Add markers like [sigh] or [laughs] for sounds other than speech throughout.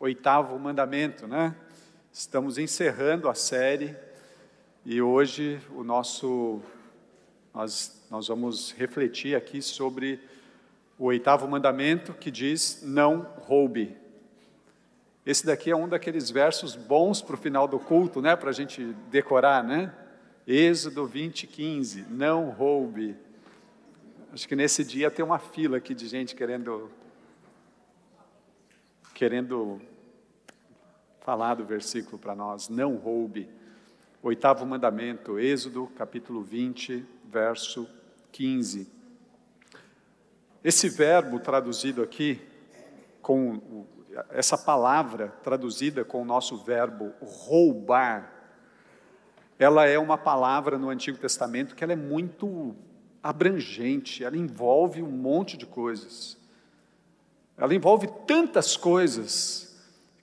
oitavo mandamento, né? Estamos encerrando a série e hoje o nosso nós, nós vamos refletir aqui sobre o oitavo mandamento que diz não roube. Esse daqui é um daqueles versos bons para o final do culto, né? Para a gente decorar, né? Êxodo 20, 15, não roube. Acho que nesse dia tem uma fila aqui de gente querendo querendo falar do versículo para nós, não roube. Oitavo mandamento, Êxodo capítulo 20, verso 15. Esse verbo traduzido aqui, com essa palavra traduzida com o nosso verbo roubar, ela é uma palavra no Antigo Testamento que ela é muito abrangente, ela envolve um monte de coisas. Ela envolve tantas coisas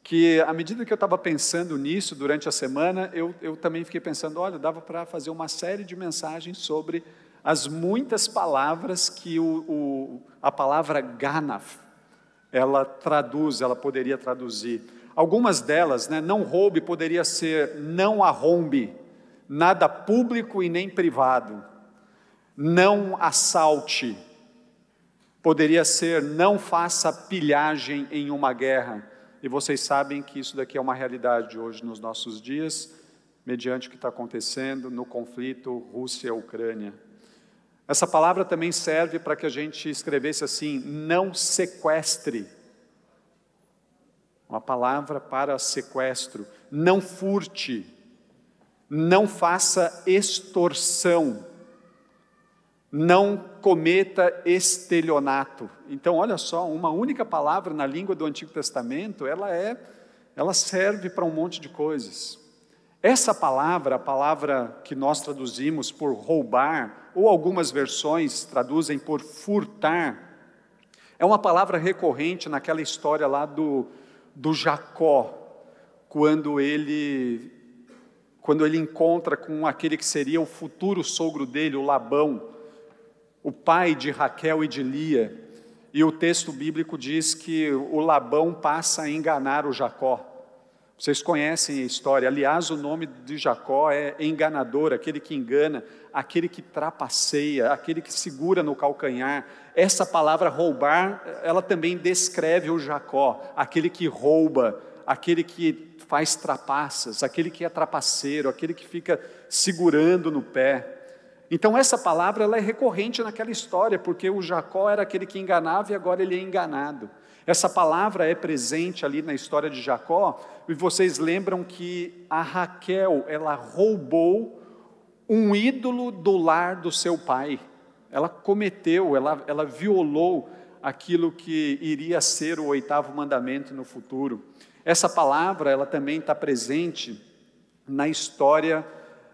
que, à medida que eu estava pensando nisso durante a semana, eu, eu também fiquei pensando: olha, dava para fazer uma série de mensagens sobre as muitas palavras que o, o, a palavra ganaf ela traduz, ela poderia traduzir. Algumas delas, né, não roube, poderia ser não arrombe, nada público e nem privado, não assalte, Poderia ser não faça pilhagem em uma guerra. E vocês sabem que isso daqui é uma realidade hoje nos nossos dias, mediante o que está acontecendo no conflito Rússia-Ucrânia. Essa palavra também serve para que a gente escrevesse assim: não sequestre. Uma palavra para sequestro. Não furte. Não faça extorsão não cometa estelionato. Então, olha só, uma única palavra na língua do Antigo Testamento, ela é, ela serve para um monte de coisas. Essa palavra, a palavra que nós traduzimos por roubar, ou algumas versões traduzem por furtar, é uma palavra recorrente naquela história lá do, do Jacó, quando ele quando ele encontra com aquele que seria o futuro sogro dele, o Labão, o pai de Raquel e de Lia, e o texto bíblico diz que o Labão passa a enganar o Jacó. Vocês conhecem a história, aliás, o nome de Jacó é enganador, aquele que engana, aquele que trapaceia, aquele que segura no calcanhar. Essa palavra roubar, ela também descreve o Jacó, aquele que rouba, aquele que faz trapaças, aquele que é trapaceiro, aquele que fica segurando no pé. Então essa palavra ela é recorrente naquela história, porque o Jacó era aquele que enganava e agora ele é enganado. Essa palavra é presente ali na história de Jacó, e vocês lembram que a Raquel, ela roubou um ídolo do lar do seu pai. Ela cometeu, ela, ela violou aquilo que iria ser o oitavo mandamento no futuro. Essa palavra, ela também está presente na história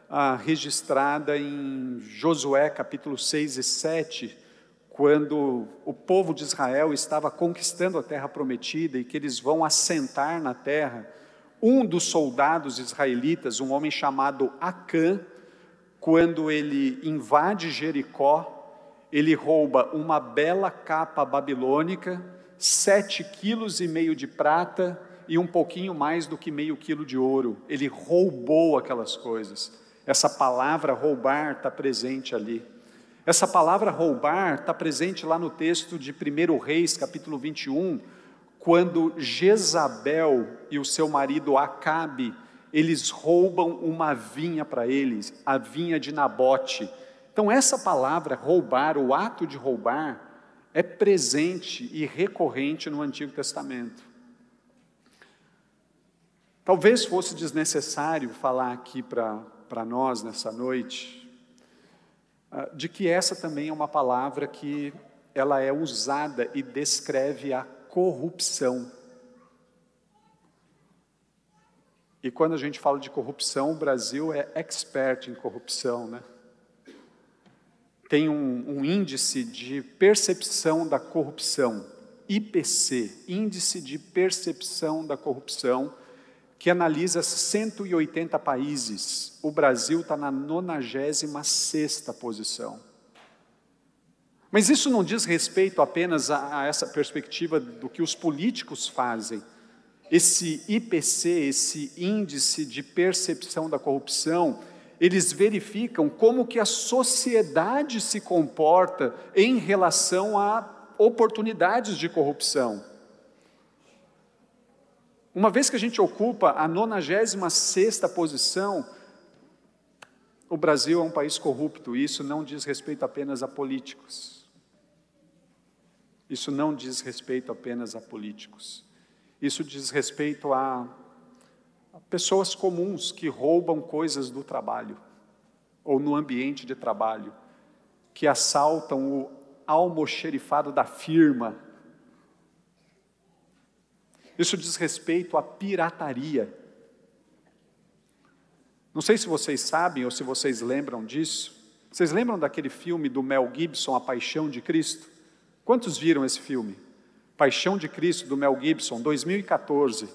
ah, registrada em Josué capítulo 6 e 7, quando o povo de Israel estava conquistando a terra prometida e que eles vão assentar na terra. Um dos soldados israelitas, um homem chamado Acã, quando ele invade Jericó, ele rouba uma bela capa babilônica, sete quilos e meio de prata e um pouquinho mais do que meio quilo de ouro. Ele roubou aquelas coisas. Essa palavra roubar está presente ali. Essa palavra roubar está presente lá no texto de 1 Reis, capítulo 21, quando Jezabel e o seu marido Acabe, eles roubam uma vinha para eles, a vinha de Nabote. Então, essa palavra roubar, o ato de roubar, é presente e recorrente no Antigo Testamento. Talvez fosse desnecessário falar aqui para para nós nessa noite, ah, de que essa também é uma palavra que ela é usada e descreve a corrupção. E quando a gente fala de corrupção, o Brasil é expert em corrupção, né? Tem um, um índice de percepção da corrupção, IPC, Índice de Percepção da Corrupção, que analisa 180 países. O Brasil está na 96 posição. Mas isso não diz respeito apenas a, a essa perspectiva do que os políticos fazem. Esse IPC, esse índice de percepção da corrupção, eles verificam como que a sociedade se comporta em relação a oportunidades de corrupção. Uma vez que a gente ocupa a 96 posição, o Brasil é um país corrupto, e isso não diz respeito apenas a políticos. Isso não diz respeito apenas a políticos. Isso diz respeito a, pessoas comuns que roubam coisas do trabalho, ou no ambiente de trabalho, que assaltam o almoxerifado da firma, isso diz respeito à pirataria. Não sei se vocês sabem ou se vocês lembram disso. Vocês lembram daquele filme do Mel Gibson, A Paixão de Cristo? Quantos viram esse filme? Paixão de Cristo, do Mel Gibson, 2014.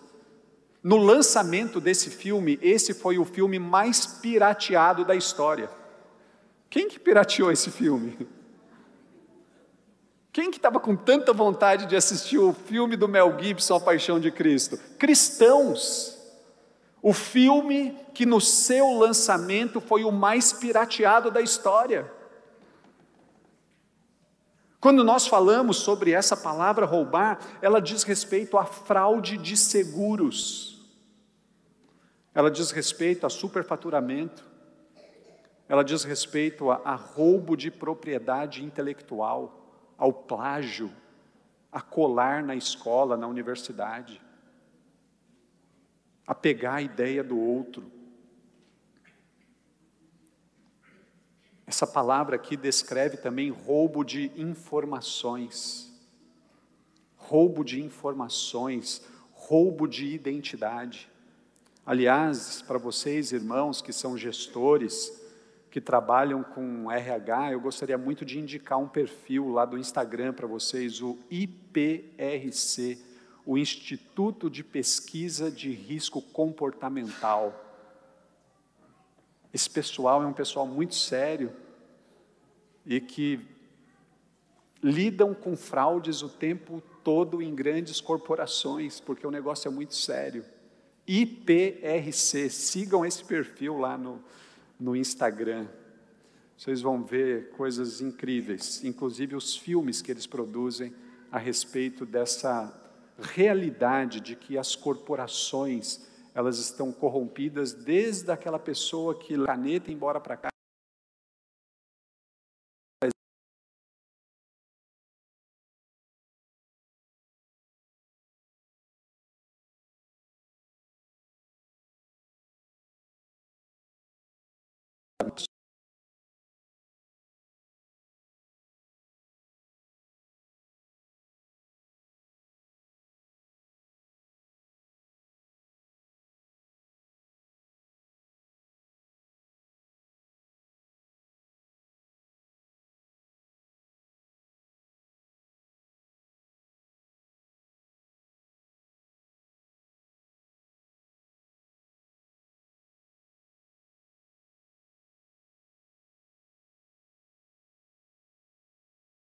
No lançamento desse filme, esse foi o filme mais pirateado da história. Quem que pirateou esse filme? Quem que estava com tanta vontade de assistir o filme do Mel Gibson, A Paixão de Cristo? Cristãos. O filme que no seu lançamento foi o mais pirateado da história. Quando nós falamos sobre essa palavra roubar, ela diz respeito à fraude de seguros. Ela diz respeito a superfaturamento. Ela diz respeito a, a roubo de propriedade intelectual ao plágio, a colar na escola, na universidade, a pegar a ideia do outro. Essa palavra aqui descreve também roubo de informações, roubo de informações, roubo de identidade. Aliás, para vocês, irmãos que são gestores, que trabalham com RH, eu gostaria muito de indicar um perfil lá do Instagram para vocês, o IPRC, o Instituto de Pesquisa de Risco Comportamental. Esse pessoal é um pessoal muito sério e que lidam com fraudes o tempo todo em grandes corporações, porque o negócio é muito sério. IPRC, sigam esse perfil lá no, no Instagram. Vocês vão ver coisas incríveis, inclusive os filmes que eles produzem a respeito dessa realidade de que as corporações elas estão corrompidas desde aquela pessoa que caneta embora para cá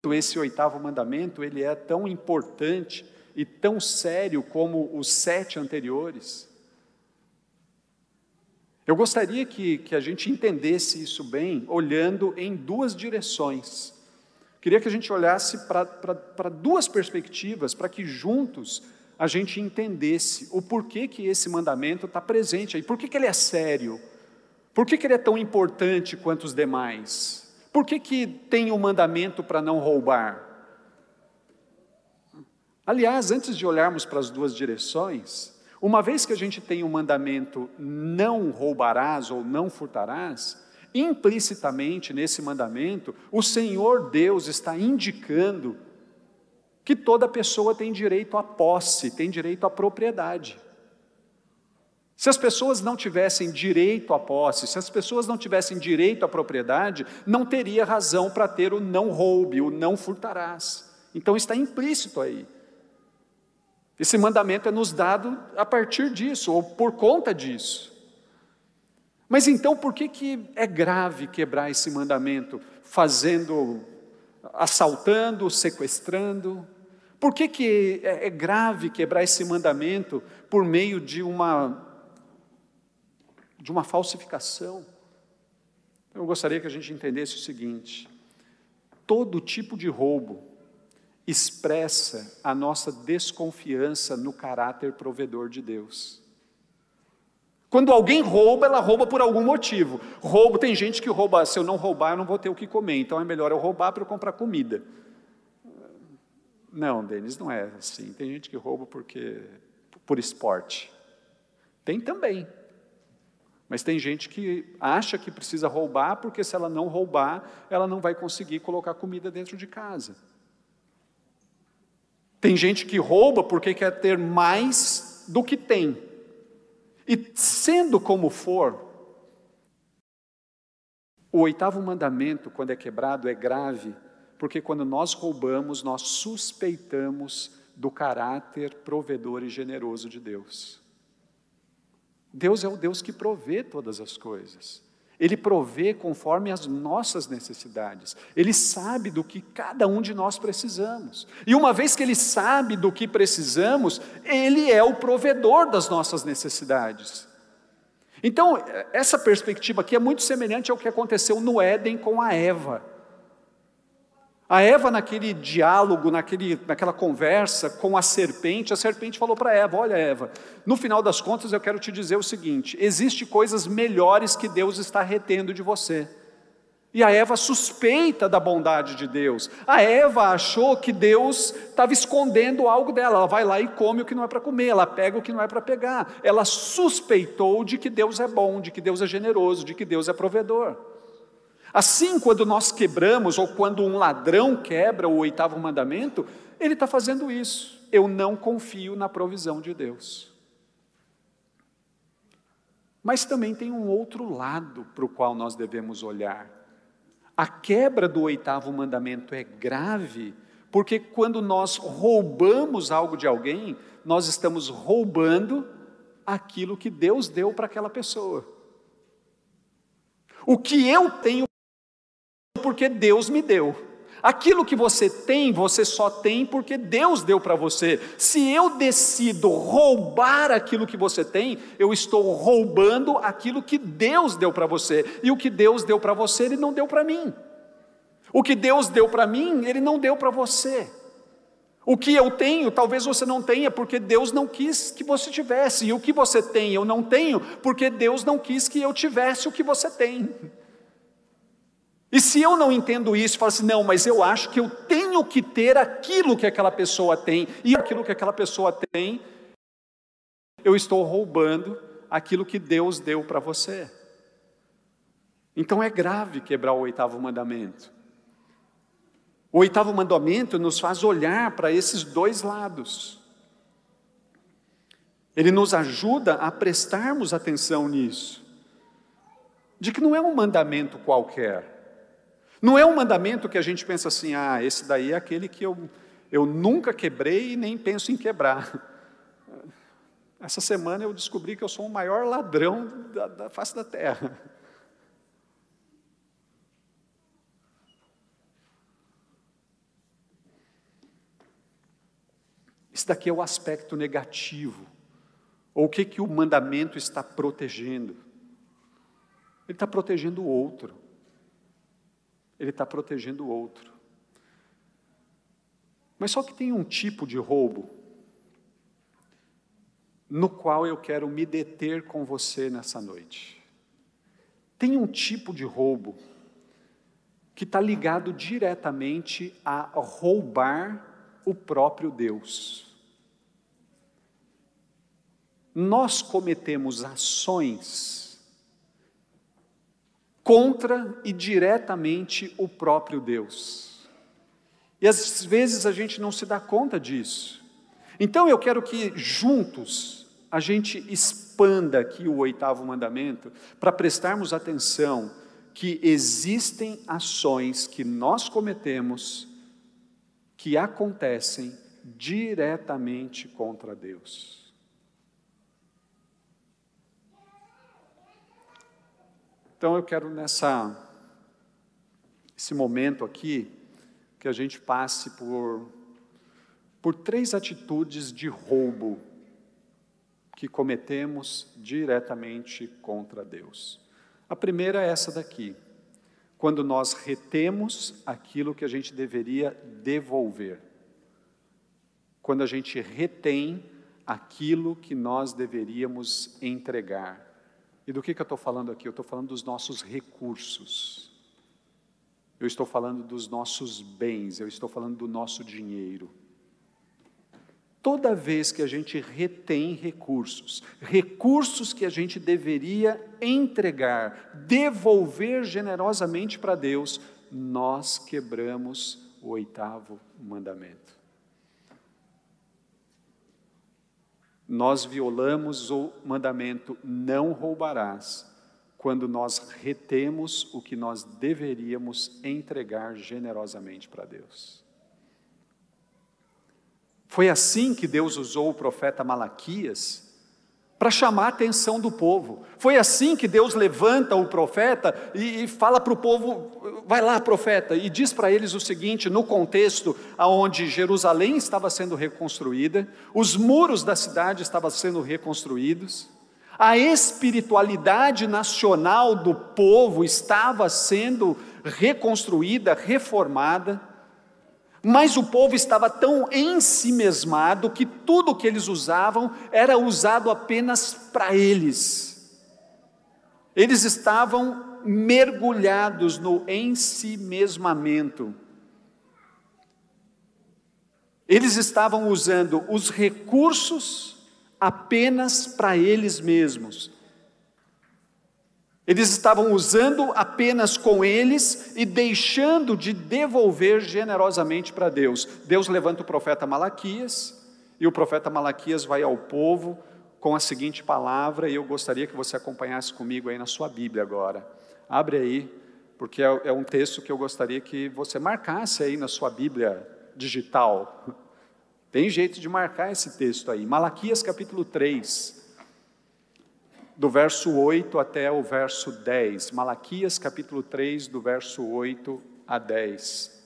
esse oitavo mandamento ele é tão importante e tão sério como os sete anteriores. Eu gostaria que, que a gente entendesse isso bem, olhando em duas direções. Queria que a gente olhasse para duas perspectivas, para que juntos a gente entendesse o porquê que esse mandamento está presente aí, por que, que ele é sério, por que, que ele é tão importante quanto os demais. Por que, que tem o um mandamento para não roubar? Aliás, antes de olharmos para as duas direções, uma vez que a gente tem o um mandamento não roubarás ou não furtarás, implicitamente nesse mandamento, o Senhor Deus está indicando que toda pessoa tem direito à posse, tem direito à propriedade. Se as pessoas não tivessem direito à posse, se as pessoas não tivessem direito à propriedade, não teria razão para ter o não roube, o não furtarás. Então está implícito aí. Esse mandamento é nos dado a partir disso, ou por conta disso. Mas então por que, que é grave quebrar esse mandamento, fazendo, assaltando, sequestrando? Por que, que é, é grave quebrar esse mandamento por meio de uma de uma falsificação. Eu gostaria que a gente entendesse o seguinte: todo tipo de roubo expressa a nossa desconfiança no caráter provedor de Deus. Quando alguém rouba, ela rouba por algum motivo. Roubo, tem gente que rouba, se eu não roubar, eu não vou ter o que comer, então é melhor eu roubar para eu comprar comida. Não, Denis, não é assim. Tem gente que rouba porque por esporte. Tem também. Mas tem gente que acha que precisa roubar, porque se ela não roubar, ela não vai conseguir colocar comida dentro de casa. Tem gente que rouba porque quer ter mais do que tem. E sendo como for, o oitavo mandamento, quando é quebrado, é grave, porque quando nós roubamos, nós suspeitamos do caráter provedor e generoso de Deus. Deus é o Deus que provê todas as coisas. Ele provê conforme as nossas necessidades. Ele sabe do que cada um de nós precisamos. E uma vez que ele sabe do que precisamos, ele é o provedor das nossas necessidades. Então, essa perspectiva aqui é muito semelhante ao que aconteceu no Éden com a Eva. A Eva, naquele diálogo, naquele, naquela conversa com a serpente, a serpente falou para Eva: Olha, Eva, no final das contas eu quero te dizer o seguinte: existe coisas melhores que Deus está retendo de você. E a Eva suspeita da bondade de Deus. A Eva achou que Deus estava escondendo algo dela. Ela vai lá e come o que não é para comer, ela pega o que não é para pegar. Ela suspeitou de que Deus é bom, de que Deus é generoso, de que Deus é provedor. Assim, quando nós quebramos, ou quando um ladrão quebra o oitavo mandamento, ele está fazendo isso. Eu não confio na provisão de Deus. Mas também tem um outro lado para o qual nós devemos olhar. A quebra do oitavo mandamento é grave, porque quando nós roubamos algo de alguém, nós estamos roubando aquilo que Deus deu para aquela pessoa. O que eu tenho porque Deus me deu. Aquilo que você tem, você só tem porque Deus deu para você. Se eu decido roubar aquilo que você tem, eu estou roubando aquilo que Deus deu para você. E o que Deus deu para você, Ele não deu para mim. O que Deus deu para mim, Ele não deu para você. O que eu tenho, talvez você não tenha, porque Deus não quis que você tivesse. E o que você tem, eu não tenho, porque Deus não quis que eu tivesse o que você tem. E se eu não entendo isso, falo assim, não, mas eu acho que eu tenho que ter aquilo que aquela pessoa tem, e aquilo que aquela pessoa tem, eu estou roubando aquilo que Deus deu para você. Então é grave quebrar o oitavo mandamento. O oitavo mandamento nos faz olhar para esses dois lados. Ele nos ajuda a prestarmos atenção nisso. De que não é um mandamento qualquer. Não é um mandamento que a gente pensa assim, ah, esse daí é aquele que eu, eu nunca quebrei e nem penso em quebrar. [laughs] Essa semana eu descobri que eu sou o maior ladrão da, da face da terra. [laughs] Esse daqui é o aspecto negativo. Ou o que, que o mandamento está protegendo? Ele está protegendo o outro ele está protegendo o outro. Mas só que tem um tipo de roubo no qual eu quero me deter com você nessa noite. Tem um tipo de roubo que está ligado diretamente a roubar o próprio Deus. Nós cometemos ações contra e diretamente o próprio Deus. E às vezes a gente não se dá conta disso. Então eu quero que juntos a gente expanda aqui o oitavo mandamento para prestarmos atenção que existem ações que nós cometemos que acontecem diretamente contra Deus. Então eu quero nessa esse momento aqui que a gente passe por por três atitudes de roubo que cometemos diretamente contra Deus. A primeira é essa daqui, quando nós retemos aquilo que a gente deveria devolver. Quando a gente retém aquilo que nós deveríamos entregar. E do que, que eu estou falando aqui? Eu estou falando dos nossos recursos. Eu estou falando dos nossos bens, eu estou falando do nosso dinheiro. Toda vez que a gente retém recursos, recursos que a gente deveria entregar, devolver generosamente para Deus, nós quebramos o oitavo mandamento. Nós violamos o mandamento não roubarás, quando nós retemos o que nós deveríamos entregar generosamente para Deus. Foi assim que Deus usou o profeta Malaquias para chamar a atenção do povo. Foi assim que Deus levanta o profeta e, e fala para o povo: vai lá, profeta, e diz para eles o seguinte: no contexto onde Jerusalém estava sendo reconstruída, os muros da cidade estavam sendo reconstruídos, a espiritualidade nacional do povo estava sendo reconstruída, reformada. Mas o povo estava tão ensimesmado que tudo que eles usavam era usado apenas para eles. Eles estavam mergulhados no ensimesmamento. Eles estavam usando os recursos apenas para eles mesmos eles estavam usando apenas com eles e deixando de devolver generosamente para Deus. Deus levanta o profeta Malaquias e o profeta Malaquias vai ao povo com a seguinte palavra, e eu gostaria que você acompanhasse comigo aí na sua Bíblia agora. Abre aí, porque é, é um texto que eu gostaria que você marcasse aí na sua Bíblia digital. Tem jeito de marcar esse texto aí. Malaquias capítulo 3 do verso 8 até o verso 10. Malaquias capítulo 3, do verso 8 a 10.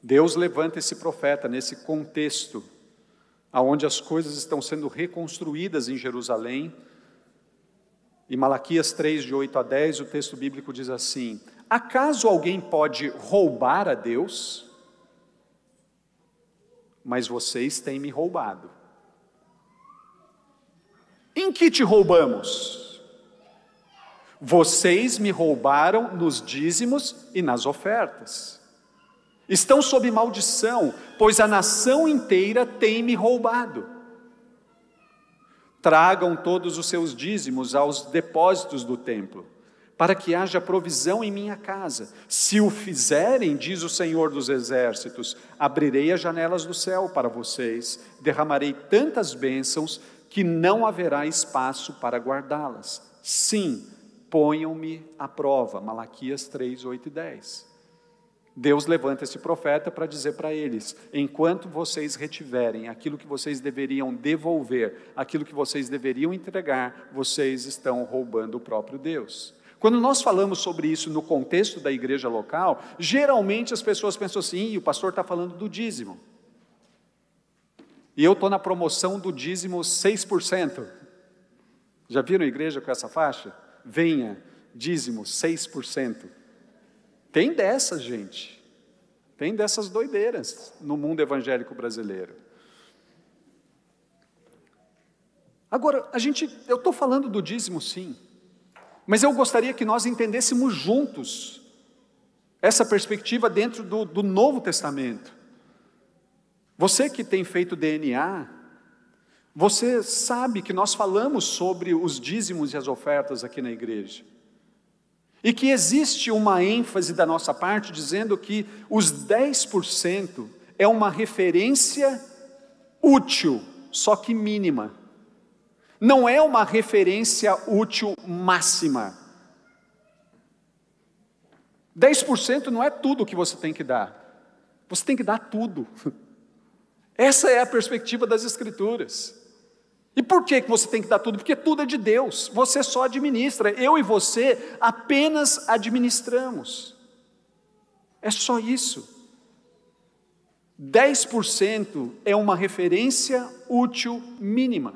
Deus levanta esse profeta nesse contexto, aonde as coisas estão sendo reconstruídas em Jerusalém. E Malaquias 3, de 8 a 10, o texto bíblico diz assim: Acaso alguém pode roubar a Deus? Mas vocês têm me roubado. Em que te roubamos? Vocês me roubaram nos dízimos e nas ofertas. Estão sob maldição, pois a nação inteira tem me roubado. Tragam todos os seus dízimos aos depósitos do templo, para que haja provisão em minha casa. Se o fizerem, diz o Senhor dos Exércitos, abrirei as janelas do céu para vocês, derramarei tantas bênçãos que não haverá espaço para guardá-las. Sim, ponham-me à prova. Malaquias 3, 8 e 10. Deus levanta esse profeta para dizer para eles: enquanto vocês retiverem aquilo que vocês deveriam devolver, aquilo que vocês deveriam entregar, vocês estão roubando o próprio Deus. Quando nós falamos sobre isso no contexto da igreja local, geralmente as pessoas pensam assim: o pastor está falando do dízimo. E eu estou na promoção do dízimo 6%. Já viram a igreja com essa faixa? Venha, dízimo 6%. Tem dessas, gente. Tem dessas doideiras no mundo evangélico brasileiro. Agora, a gente, eu estou falando do dízimo sim, mas eu gostaria que nós entendêssemos juntos essa perspectiva dentro do, do Novo Testamento. Você que tem feito DNA, você sabe que nós falamos sobre os dízimos e as ofertas aqui na igreja. E que existe uma ênfase da nossa parte dizendo que os 10% é uma referência útil, só que mínima. Não é uma referência útil máxima. 10% não é tudo que você tem que dar. Você tem que dar tudo. [laughs] Essa é a perspectiva das Escrituras. E por que você tem que dar tudo? Porque tudo é de Deus, você só administra, eu e você apenas administramos. É só isso. 10% é uma referência útil mínima.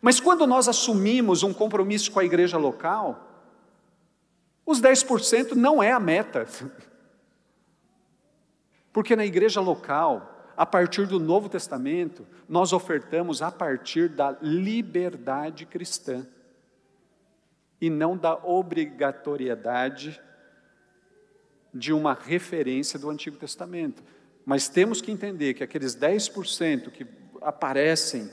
Mas quando nós assumimos um compromisso com a igreja local, os 10% não é a meta. [laughs] Porque na igreja local, a partir do Novo Testamento, nós ofertamos a partir da liberdade cristã e não da obrigatoriedade de uma referência do Antigo Testamento. Mas temos que entender que aqueles 10% que aparecem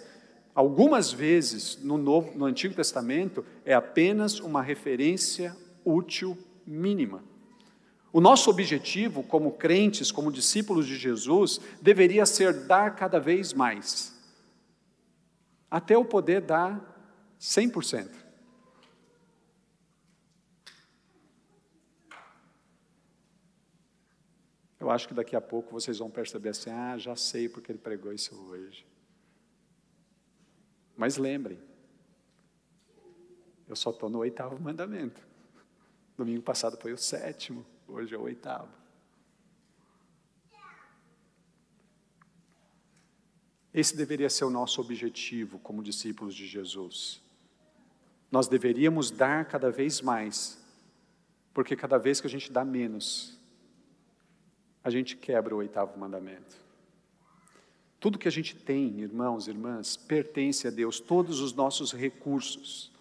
algumas vezes no, Novo, no Antigo Testamento é apenas uma referência útil mínima. O nosso objetivo, como crentes, como discípulos de Jesus, deveria ser dar cada vez mais, até o poder dar 100%. Eu acho que daqui a pouco vocês vão perceber assim: ah, já sei porque ele pregou isso hoje. Mas lembrem, eu só estou no oitavo mandamento. Domingo passado foi o sétimo, hoje é o oitavo. Esse deveria ser o nosso objetivo como discípulos de Jesus. Nós deveríamos dar cada vez mais, porque cada vez que a gente dá menos, a gente quebra o oitavo mandamento. Tudo que a gente tem, irmãos e irmãs, pertence a Deus, todos os nossos recursos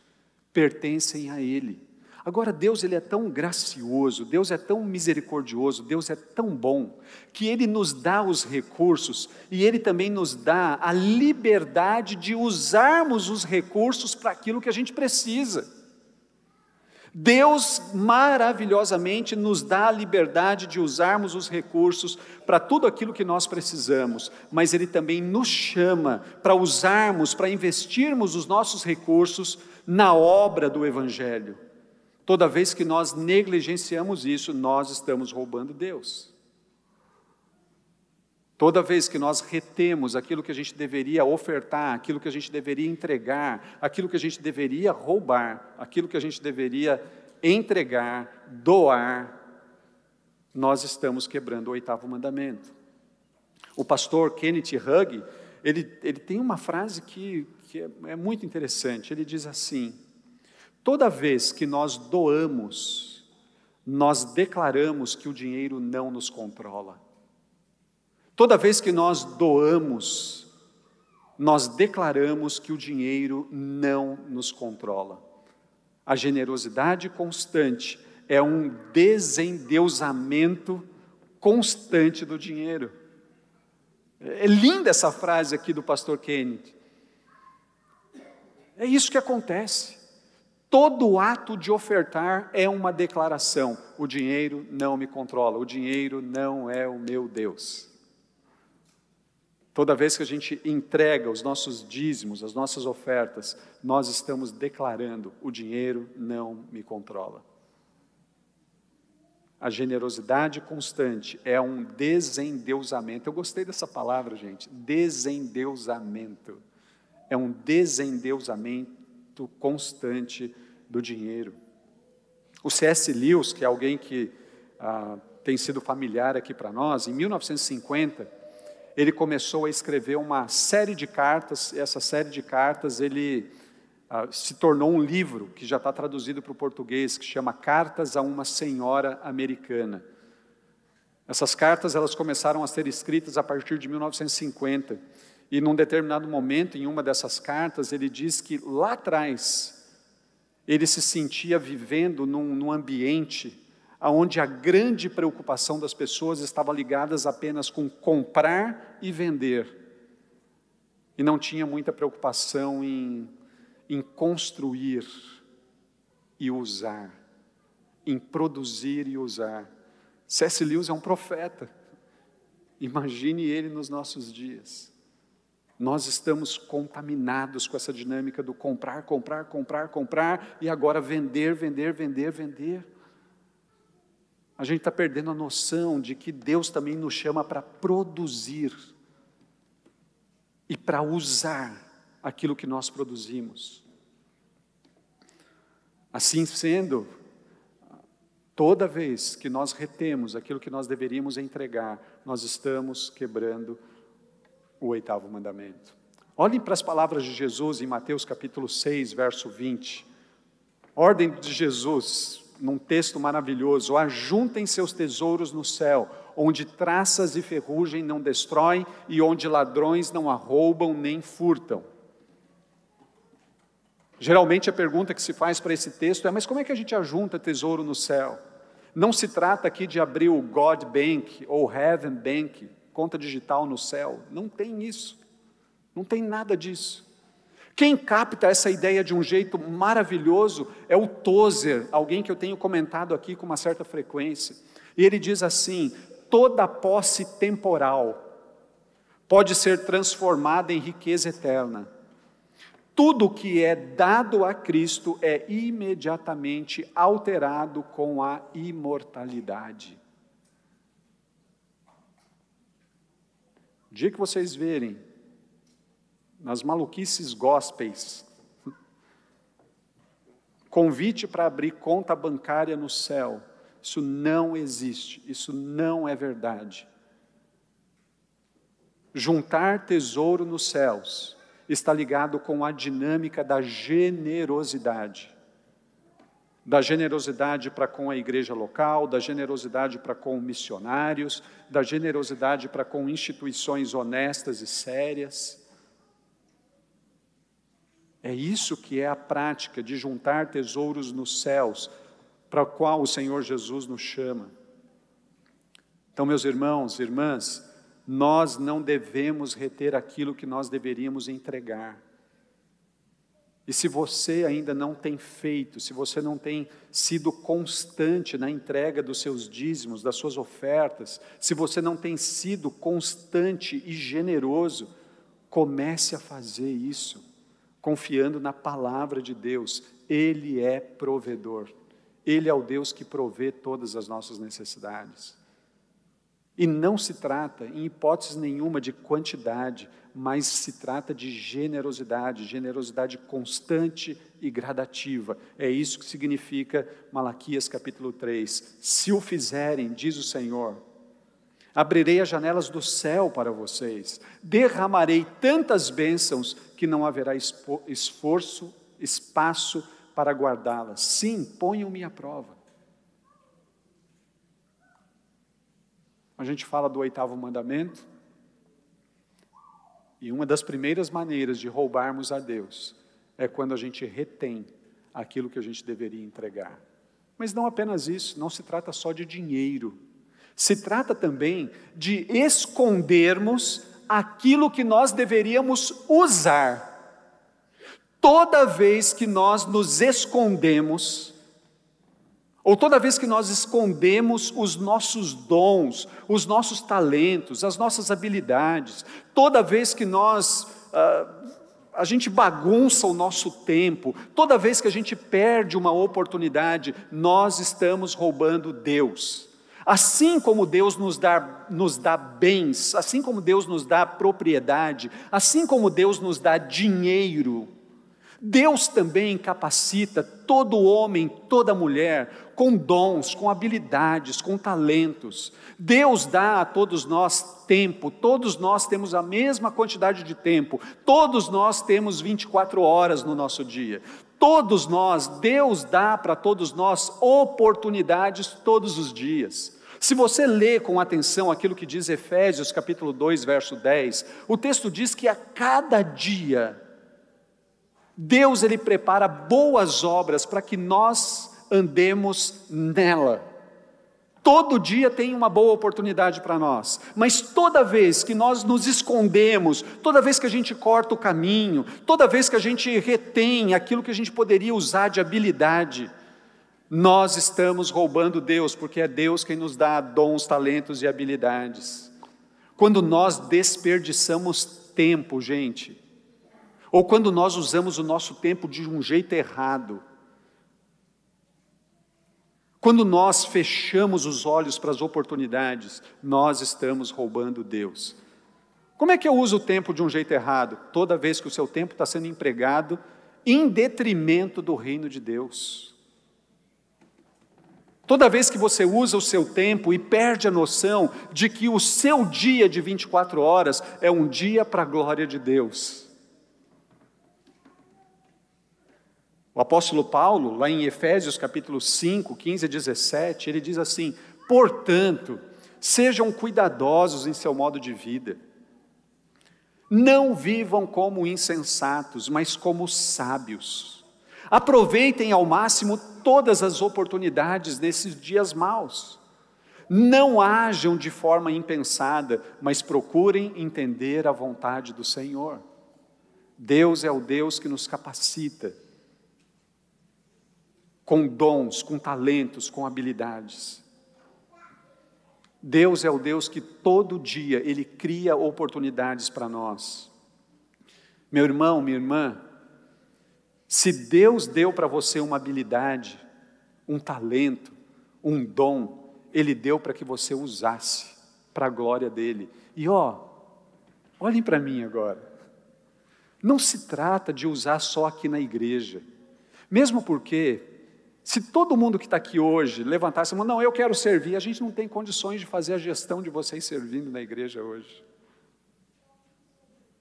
pertencem a Ele. Agora, Deus ele é tão gracioso, Deus é tão misericordioso, Deus é tão bom, que Ele nos dá os recursos e Ele também nos dá a liberdade de usarmos os recursos para aquilo que a gente precisa. Deus maravilhosamente nos dá a liberdade de usarmos os recursos para tudo aquilo que nós precisamos, mas Ele também nos chama para usarmos, para investirmos os nossos recursos na obra do Evangelho. Toda vez que nós negligenciamos isso, nós estamos roubando Deus. Toda vez que nós retemos aquilo que a gente deveria ofertar, aquilo que a gente deveria entregar, aquilo que a gente deveria roubar, aquilo que a gente deveria entregar, doar, nós estamos quebrando o oitavo mandamento. O pastor Kenneth Hugg, ele, ele tem uma frase que, que é, é muito interessante. Ele diz assim: Toda vez que nós doamos, nós declaramos que o dinheiro não nos controla. Toda vez que nós doamos, nós declaramos que o dinheiro não nos controla. A generosidade constante é um desendeusamento constante do dinheiro. É linda essa frase aqui do pastor Kennedy. É isso que acontece. Todo ato de ofertar é uma declaração: o dinheiro não me controla, o dinheiro não é o meu Deus. Toda vez que a gente entrega os nossos dízimos, as nossas ofertas, nós estamos declarando: o dinheiro não me controla. A generosidade constante é um desendeusamento. Eu gostei dessa palavra, gente. Desendeusamento. É um desendeusamento constante do dinheiro. O C.S. Lewis, que é alguém que ah, tem sido familiar aqui para nós, em 1950, ele começou a escrever uma série de cartas, essa série de cartas ele ah, se tornou um livro que já está traduzido para o português, que chama Cartas a uma Senhora Americana. Essas cartas elas começaram a ser escritas a partir de 1950. E num determinado momento, em uma dessas cartas, ele diz que lá atrás, ele se sentia vivendo num, num ambiente onde a grande preocupação das pessoas estava ligada apenas com comprar e vender. E não tinha muita preocupação em, em construir e usar, em produzir e usar. C.S. Lewis é um profeta. Imagine ele nos nossos dias. Nós estamos contaminados com essa dinâmica do comprar, comprar, comprar, comprar e agora vender, vender, vender, vender. A gente está perdendo a noção de que Deus também nos chama para produzir e para usar aquilo que nós produzimos. Assim sendo, toda vez que nós retemos aquilo que nós deveríamos entregar, nós estamos quebrando o oitavo mandamento. Olhem para as palavras de Jesus em Mateus capítulo 6, verso 20. Ordem de Jesus, num texto maravilhoso: ajuntem seus tesouros no céu, onde traças e ferrugem não destroem e onde ladrões não arrombam nem furtam. Geralmente a pergunta que se faz para esse texto é: mas como é que a gente ajunta tesouro no céu? Não se trata aqui de abrir o God Bank ou Heaven Bank, conta digital no céu. Não tem isso. Não tem nada disso. Quem capta essa ideia de um jeito maravilhoso é o Tozer, alguém que eu tenho comentado aqui com uma certa frequência. E ele diz assim: toda posse temporal pode ser transformada em riqueza eterna. Tudo que é dado a Cristo é imediatamente alterado com a imortalidade. Dia que vocês verem nas maluquices gospels, [laughs] convite para abrir conta bancária no céu, isso não existe, isso não é verdade. Juntar tesouro nos céus está ligado com a dinâmica da generosidade da generosidade para com a igreja local, da generosidade para com missionários, da generosidade para com instituições honestas e sérias. É isso que é a prática de juntar tesouros nos céus, para o qual o Senhor Jesus nos chama. Então, meus irmãos, irmãs, nós não devemos reter aquilo que nós deveríamos entregar. E se você ainda não tem feito, se você não tem sido constante na entrega dos seus dízimos, das suas ofertas, se você não tem sido constante e generoso, comece a fazer isso, confiando na palavra de Deus. Ele é provedor. Ele é o Deus que provê todas as nossas necessidades. E não se trata, em hipótese nenhuma, de quantidade, mas se trata de generosidade, generosidade constante e gradativa. É isso que significa Malaquias capítulo 3. Se o fizerem, diz o Senhor, abrirei as janelas do céu para vocês, derramarei tantas bênçãos que não haverá esforço, espaço para guardá-las. Sim, ponham-me à prova. A gente fala do oitavo mandamento, e uma das primeiras maneiras de roubarmos a Deus é quando a gente retém aquilo que a gente deveria entregar. Mas não apenas isso, não se trata só de dinheiro. Se trata também de escondermos aquilo que nós deveríamos usar. Toda vez que nós nos escondemos, ou toda vez que nós escondemos os nossos dons, os nossos talentos, as nossas habilidades, toda vez que nós ah, a gente bagunça o nosso tempo, toda vez que a gente perde uma oportunidade, nós estamos roubando Deus. Assim como Deus nos dá, nos dá bens, assim como Deus nos dá propriedade, assim como Deus nos dá dinheiro, Deus também capacita todo homem, toda mulher com dons, com habilidades, com talentos. Deus dá a todos nós tempo, todos nós temos a mesma quantidade de tempo, todos nós temos 24 horas no nosso dia. Todos nós, Deus dá para todos nós oportunidades todos os dias. Se você lê com atenção aquilo que diz Efésios capítulo 2, verso 10, o texto diz que a cada dia Deus ele prepara boas obras para que nós andemos nela. Todo dia tem uma boa oportunidade para nós, mas toda vez que nós nos escondemos, toda vez que a gente corta o caminho, toda vez que a gente retém aquilo que a gente poderia usar de habilidade, nós estamos roubando Deus, porque é Deus quem nos dá dons, talentos e habilidades. Quando nós desperdiçamos tempo, gente, ou quando nós usamos o nosso tempo de um jeito errado, quando nós fechamos os olhos para as oportunidades, nós estamos roubando Deus. Como é que eu uso o tempo de um jeito errado? Toda vez que o seu tempo está sendo empregado em detrimento do reino de Deus. Toda vez que você usa o seu tempo e perde a noção de que o seu dia de 24 horas é um dia para a glória de Deus. O apóstolo Paulo, lá em Efésios capítulo 5, 15 a 17, ele diz assim: Portanto, sejam cuidadosos em seu modo de vida. Não vivam como insensatos, mas como sábios. Aproveitem ao máximo todas as oportunidades nesses dias maus. Não ajam de forma impensada, mas procurem entender a vontade do Senhor. Deus é o Deus que nos capacita com dons, com talentos, com habilidades. Deus é o Deus que todo dia Ele cria oportunidades para nós. Meu irmão, minha irmã, se Deus deu para você uma habilidade, um talento, um dom, Ele deu para que você usasse para a glória dele. E ó, olhem para mim agora. Não se trata de usar só aqui na igreja, mesmo porque, se todo mundo que está aqui hoje levantasse a mão, não, eu quero servir, a gente não tem condições de fazer a gestão de vocês servindo na igreja hoje.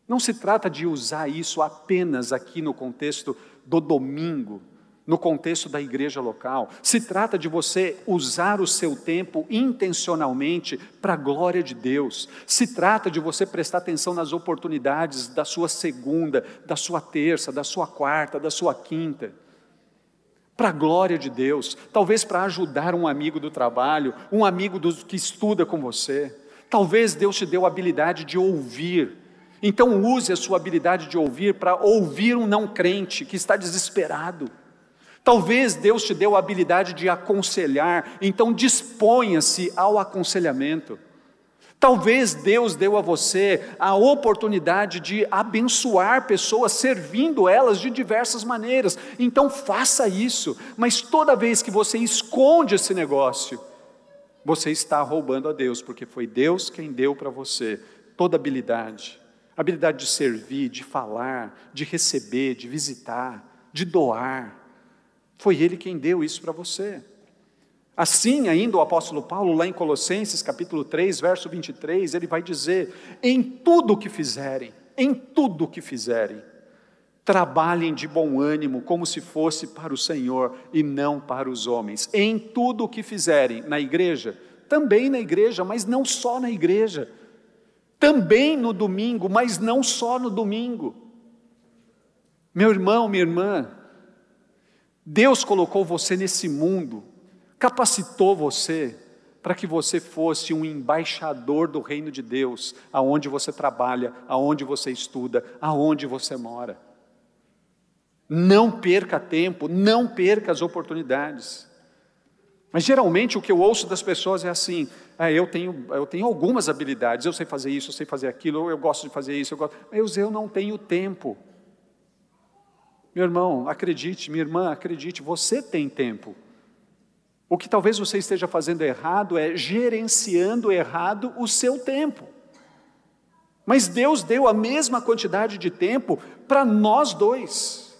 Não se trata de usar isso apenas aqui no contexto do domingo, no contexto da igreja local. Se trata de você usar o seu tempo intencionalmente para a glória de Deus. Se trata de você prestar atenção nas oportunidades da sua segunda, da sua terça, da sua quarta, da sua quinta. Para a glória de Deus, talvez para ajudar um amigo do trabalho, um amigo do, que estuda com você. Talvez Deus te deu a habilidade de ouvir então use a sua habilidade de ouvir para ouvir um não crente que está desesperado. Talvez Deus te deu a habilidade de aconselhar, então disponha-se ao aconselhamento. Talvez Deus deu a você a oportunidade de abençoar pessoas, servindo elas de diversas maneiras, então faça isso, mas toda vez que você esconde esse negócio, você está roubando a Deus, porque foi Deus quem deu para você toda habilidade habilidade de servir, de falar, de receber, de visitar, de doar. Foi Ele quem deu isso para você. Assim, ainda o apóstolo Paulo, lá em Colossenses capítulo 3, verso 23, ele vai dizer: em tudo o que fizerem, em tudo o que fizerem, trabalhem de bom ânimo, como se fosse para o Senhor e não para os homens. Em tudo o que fizerem, na igreja, também na igreja, mas não só na igreja também no domingo, mas não só no domingo. Meu irmão, minha irmã, Deus colocou você nesse mundo, capacitou você para que você fosse um embaixador do reino de Deus, aonde você trabalha, aonde você estuda, aonde você mora. Não perca tempo, não perca as oportunidades. Mas geralmente o que eu ouço das pessoas é assim: ah, eu, tenho, eu tenho algumas habilidades, eu sei fazer isso, eu sei fazer aquilo, eu gosto de fazer isso, eu gosto. Mas eu não tenho tempo. Meu irmão, acredite, minha irmã, acredite, você tem tempo. O que talvez você esteja fazendo errado é gerenciando errado o seu tempo. Mas Deus deu a mesma quantidade de tempo para nós dois.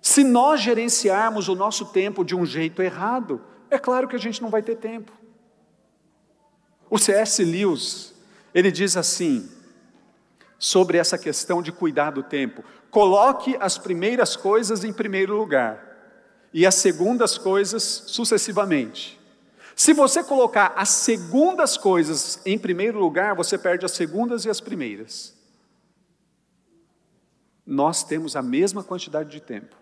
Se nós gerenciarmos o nosso tempo de um jeito errado, é claro que a gente não vai ter tempo. O C.S. Lewis, ele diz assim, sobre essa questão de cuidar do tempo: coloque as primeiras coisas em primeiro lugar e as segundas coisas sucessivamente. Se você colocar as segundas coisas em primeiro lugar, você perde as segundas e as primeiras. Nós temos a mesma quantidade de tempo.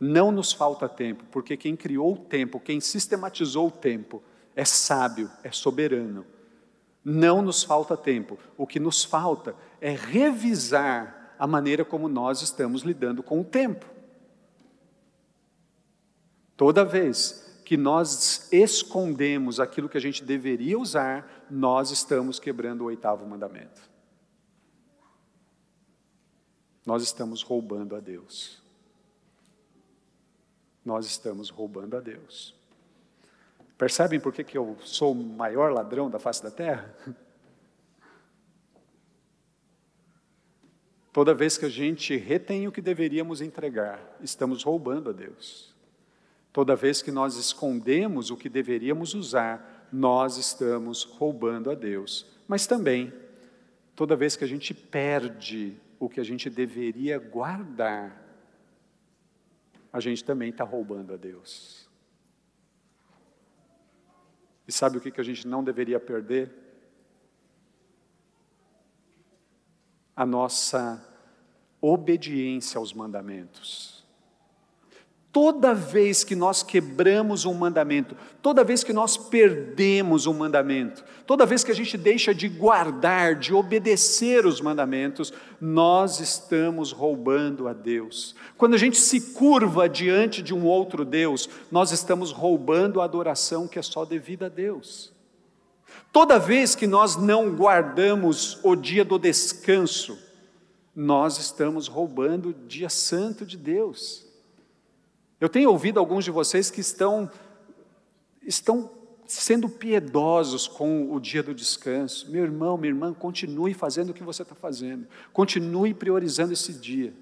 Não nos falta tempo, porque quem criou o tempo, quem sistematizou o tempo, é sábio, é soberano. Não nos falta tempo. O que nos falta é revisar a maneira como nós estamos lidando com o tempo. Toda vez que nós escondemos aquilo que a gente deveria usar, nós estamos quebrando o oitavo mandamento. Nós estamos roubando a Deus. Nós estamos roubando a Deus. Percebem por que, que eu sou o maior ladrão da face da terra? Toda vez que a gente retém o que deveríamos entregar, estamos roubando a Deus. Toda vez que nós escondemos o que deveríamos usar, nós estamos roubando a Deus. Mas também, toda vez que a gente perde o que a gente deveria guardar, a gente também está roubando a Deus. E sabe o que, que a gente não deveria perder? A nossa obediência aos mandamentos. Toda vez que nós quebramos um mandamento, toda vez que nós perdemos um mandamento, toda vez que a gente deixa de guardar, de obedecer os mandamentos, nós estamos roubando a Deus. Quando a gente se curva diante de um outro Deus, nós estamos roubando a adoração que é só devida a Deus. Toda vez que nós não guardamos o dia do descanso, nós estamos roubando o dia santo de Deus. Eu tenho ouvido alguns de vocês que estão, estão sendo piedosos com o dia do descanso. Meu irmão, minha irmã, continue fazendo o que você está fazendo. Continue priorizando esse dia.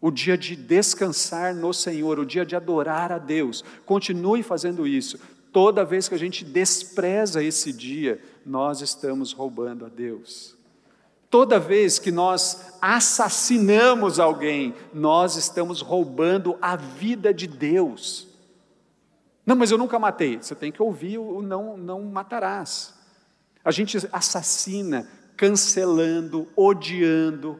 O dia de descansar no Senhor, o dia de adorar a Deus. Continue fazendo isso. Toda vez que a gente despreza esse dia, nós estamos roubando a Deus. Toda vez que nós assassinamos alguém, nós estamos roubando a vida de Deus. Não, mas eu nunca matei. Você tem que ouvir o não, não matarás. A gente assassina, cancelando, odiando,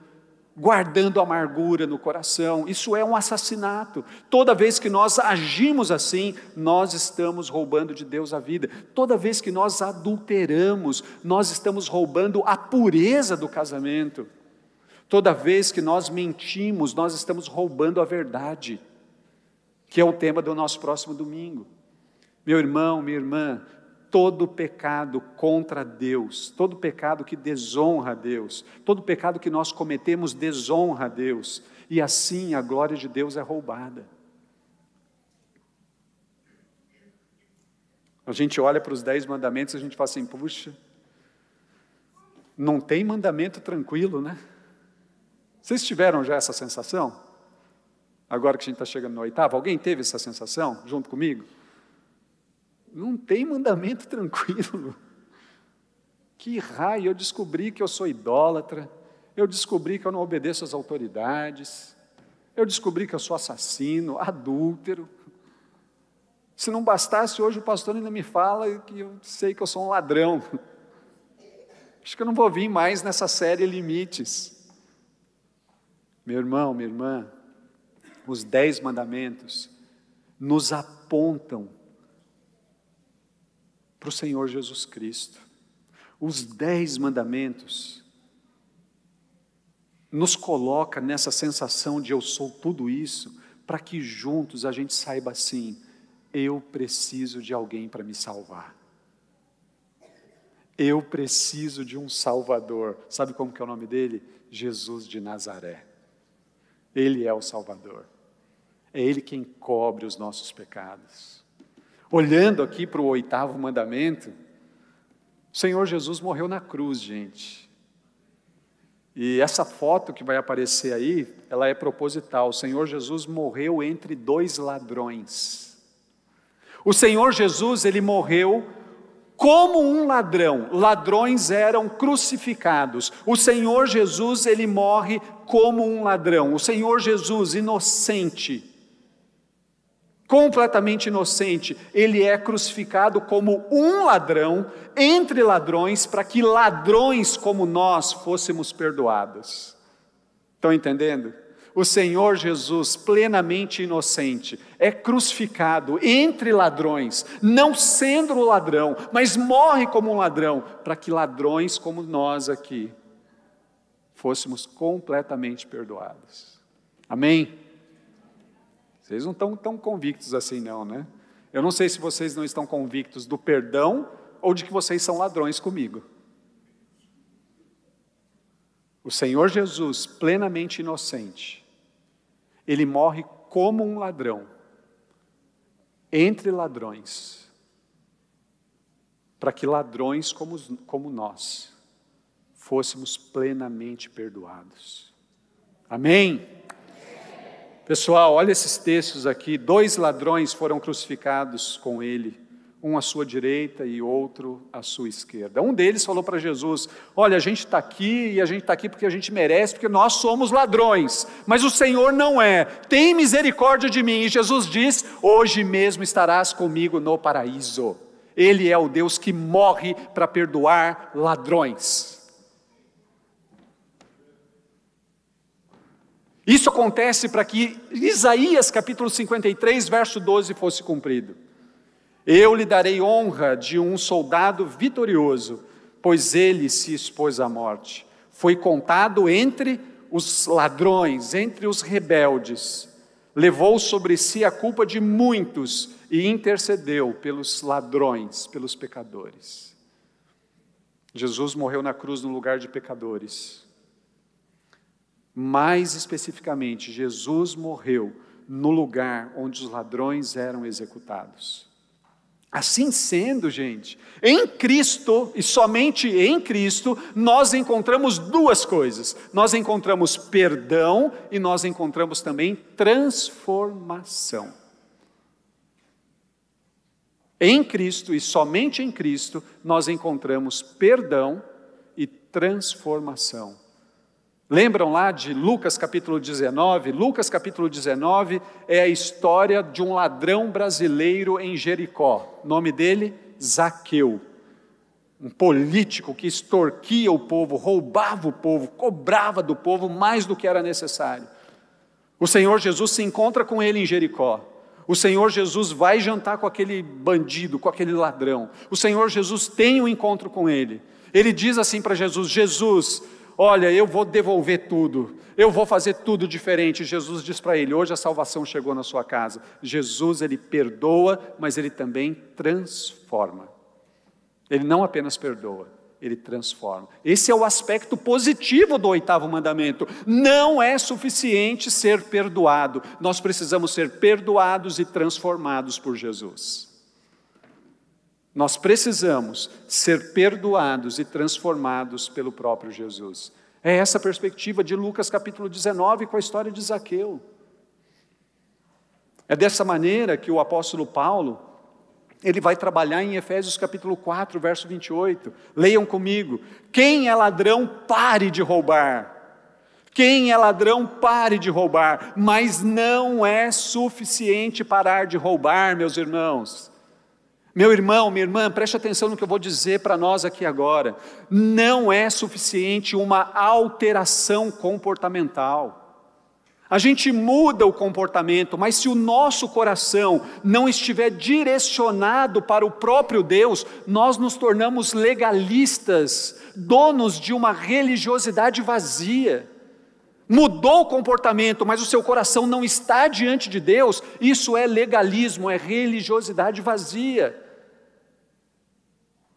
guardando amargura no coração. Isso é um assassinato. Toda vez que nós agimos assim, nós estamos roubando de Deus a vida. Toda vez que nós adulteramos, nós estamos roubando a pureza do casamento. Toda vez que nós mentimos, nós estamos roubando a verdade, que é o tema do nosso próximo domingo. Meu irmão, minha irmã, todo pecado contra Deus, todo pecado que desonra a Deus, todo pecado que nós cometemos desonra a Deus, e assim a glória de Deus é roubada. A gente olha para os dez mandamentos e a gente fala assim: puxa, não tem mandamento tranquilo, né? Vocês tiveram já essa sensação? Agora que a gente está chegando no oitavo, alguém teve essa sensação junto comigo? Não tem mandamento [laughs] tranquilo. Que raio, eu descobri que eu sou idólatra, eu descobri que eu não obedeço às autoridades, eu descobri que eu sou assassino, adúltero. Se não bastasse, hoje o pastor ainda me fala que eu sei que eu sou um ladrão. Acho que eu não vou vir mais nessa série Limites. Meu irmão, minha irmã, os dez mandamentos nos apontam para o Senhor Jesus Cristo. Os dez mandamentos nos coloca nessa sensação de eu sou tudo isso, para que juntos a gente saiba assim, eu preciso de alguém para me salvar. Eu preciso de um Salvador. Sabe como que é o nome dele? Jesus de Nazaré. Ele é o Salvador. É Ele quem cobre os nossos pecados. Olhando aqui para o oitavo mandamento, o Senhor Jesus morreu na cruz, gente. E essa foto que vai aparecer aí, ela é proposital. O Senhor Jesus morreu entre dois ladrões. O Senhor Jesus, ele morreu como um ladrão. Ladrões eram crucificados. O Senhor Jesus, ele morre como um ladrão. O Senhor Jesus, inocente, completamente inocente, ele é crucificado como um ladrão entre ladrões, para que ladrões como nós fôssemos perdoados. Estão entendendo? O Senhor Jesus, plenamente inocente, é crucificado entre ladrões, não sendo ladrão, mas morre como um ladrão, para que ladrões como nós aqui fôssemos completamente perdoados. Amém? Vocês não estão tão convictos assim, não, né? Eu não sei se vocês não estão convictos do perdão ou de que vocês são ladrões comigo. O Senhor Jesus, plenamente inocente, ele morre como um ladrão, entre ladrões, para que ladrões como, como nós fôssemos plenamente perdoados. Amém? Pessoal, olha esses textos aqui: dois ladrões foram crucificados com ele um à sua direita e outro à sua esquerda. Um deles falou para Jesus: Olha, a gente está aqui e a gente está aqui porque a gente merece, porque nós somos ladrões, mas o Senhor não é. Tem misericórdia de mim. E Jesus diz: Hoje mesmo estarás comigo no paraíso. Ele é o Deus que morre para perdoar ladrões. Isso acontece para que Isaías capítulo 53, verso 12 fosse cumprido. Eu lhe darei honra de um soldado vitorioso, pois ele se expôs à morte. Foi contado entre os ladrões, entre os rebeldes. Levou sobre si a culpa de muitos e intercedeu pelos ladrões, pelos pecadores. Jesus morreu na cruz no lugar de pecadores. Mais especificamente, Jesus morreu no lugar onde os ladrões eram executados. Assim sendo, gente, em Cristo e somente em Cristo, nós encontramos duas coisas: nós encontramos perdão e nós encontramos também transformação. Em Cristo e somente em Cristo, nós encontramos perdão e transformação. Lembram lá de Lucas capítulo 19? Lucas capítulo 19 é a história de um ladrão brasileiro em Jericó. Nome dele, Zaqueu. Um político que extorquia o povo, roubava o povo, cobrava do povo mais do que era necessário. O Senhor Jesus se encontra com ele em Jericó. O Senhor Jesus vai jantar com aquele bandido, com aquele ladrão. O Senhor Jesus tem um encontro com ele. Ele diz assim para Jesus: Jesus, Olha, eu vou devolver tudo, eu vou fazer tudo diferente. Jesus diz para ele: hoje a salvação chegou na sua casa. Jesus, ele perdoa, mas ele também transforma. Ele não apenas perdoa, ele transforma. Esse é o aspecto positivo do oitavo mandamento. Não é suficiente ser perdoado, nós precisamos ser perdoados e transformados por Jesus. Nós precisamos ser perdoados e transformados pelo próprio Jesus. É essa a perspectiva de Lucas capítulo 19 com a história de Zaqueu. É dessa maneira que o apóstolo Paulo, ele vai trabalhar em Efésios capítulo 4, verso 28. Leiam comigo. Quem é ladrão, pare de roubar. Quem é ladrão, pare de roubar. Mas não é suficiente parar de roubar, meus irmãos. Meu irmão, minha irmã, preste atenção no que eu vou dizer para nós aqui agora. Não é suficiente uma alteração comportamental. A gente muda o comportamento, mas se o nosso coração não estiver direcionado para o próprio Deus, nós nos tornamos legalistas, donos de uma religiosidade vazia. Mudou o comportamento, mas o seu coração não está diante de Deus, isso é legalismo, é religiosidade vazia.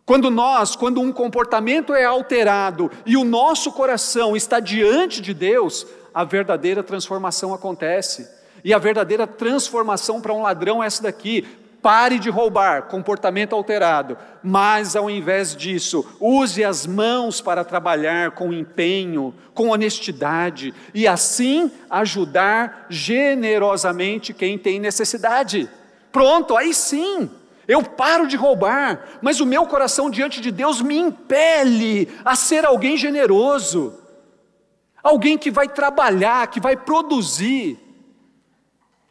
Quando nós, quando um comportamento é alterado e o nosso coração está diante de Deus, a verdadeira transformação acontece. E a verdadeira transformação para um ladrão é essa daqui: pare de roubar, comportamento alterado, mas ao invés disso, use as mãos para trabalhar com empenho, com honestidade e assim ajudar generosamente quem tem necessidade. Pronto, aí sim. Eu paro de roubar, mas o meu coração diante de Deus me impele a ser alguém generoso, alguém que vai trabalhar, que vai produzir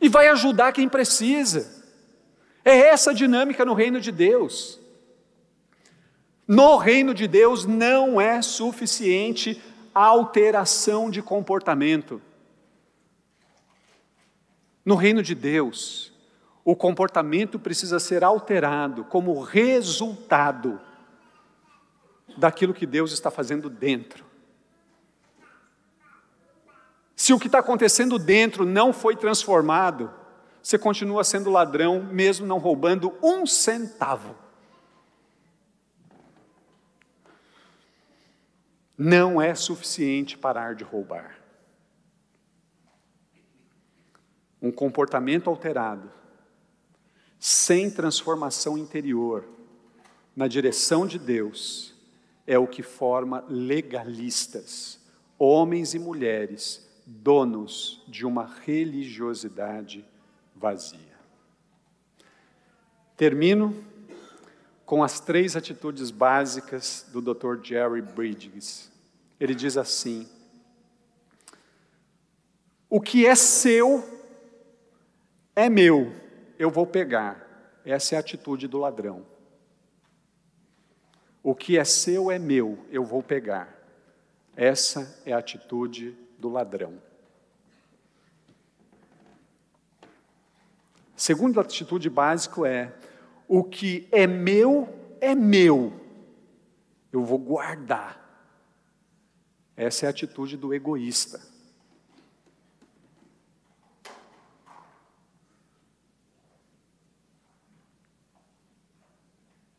e vai ajudar quem precisa. É essa a dinâmica no reino de Deus. No reino de Deus não é suficiente alteração de comportamento. No reino de Deus, o comportamento precisa ser alterado como resultado daquilo que Deus está fazendo dentro. Se o que está acontecendo dentro não foi transformado, você continua sendo ladrão, mesmo não roubando um centavo. Não é suficiente parar de roubar. Um comportamento alterado, sem transformação interior, na direção de Deus, é o que forma legalistas, homens e mulheres, donos de uma religiosidade vazia. Termino com as três atitudes básicas do Dr. Jerry Bridges. Ele diz assim: O que é seu é meu, eu vou pegar. Essa é a atitude do ladrão. O que é seu é meu, eu vou pegar. Essa é a atitude do ladrão. Segunda atitude básica é: o que é meu é meu, eu vou guardar. Essa é a atitude do egoísta.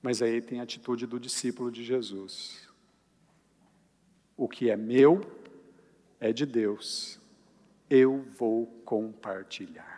Mas aí tem a atitude do discípulo de Jesus. O que é meu é de Deus, eu vou compartilhar.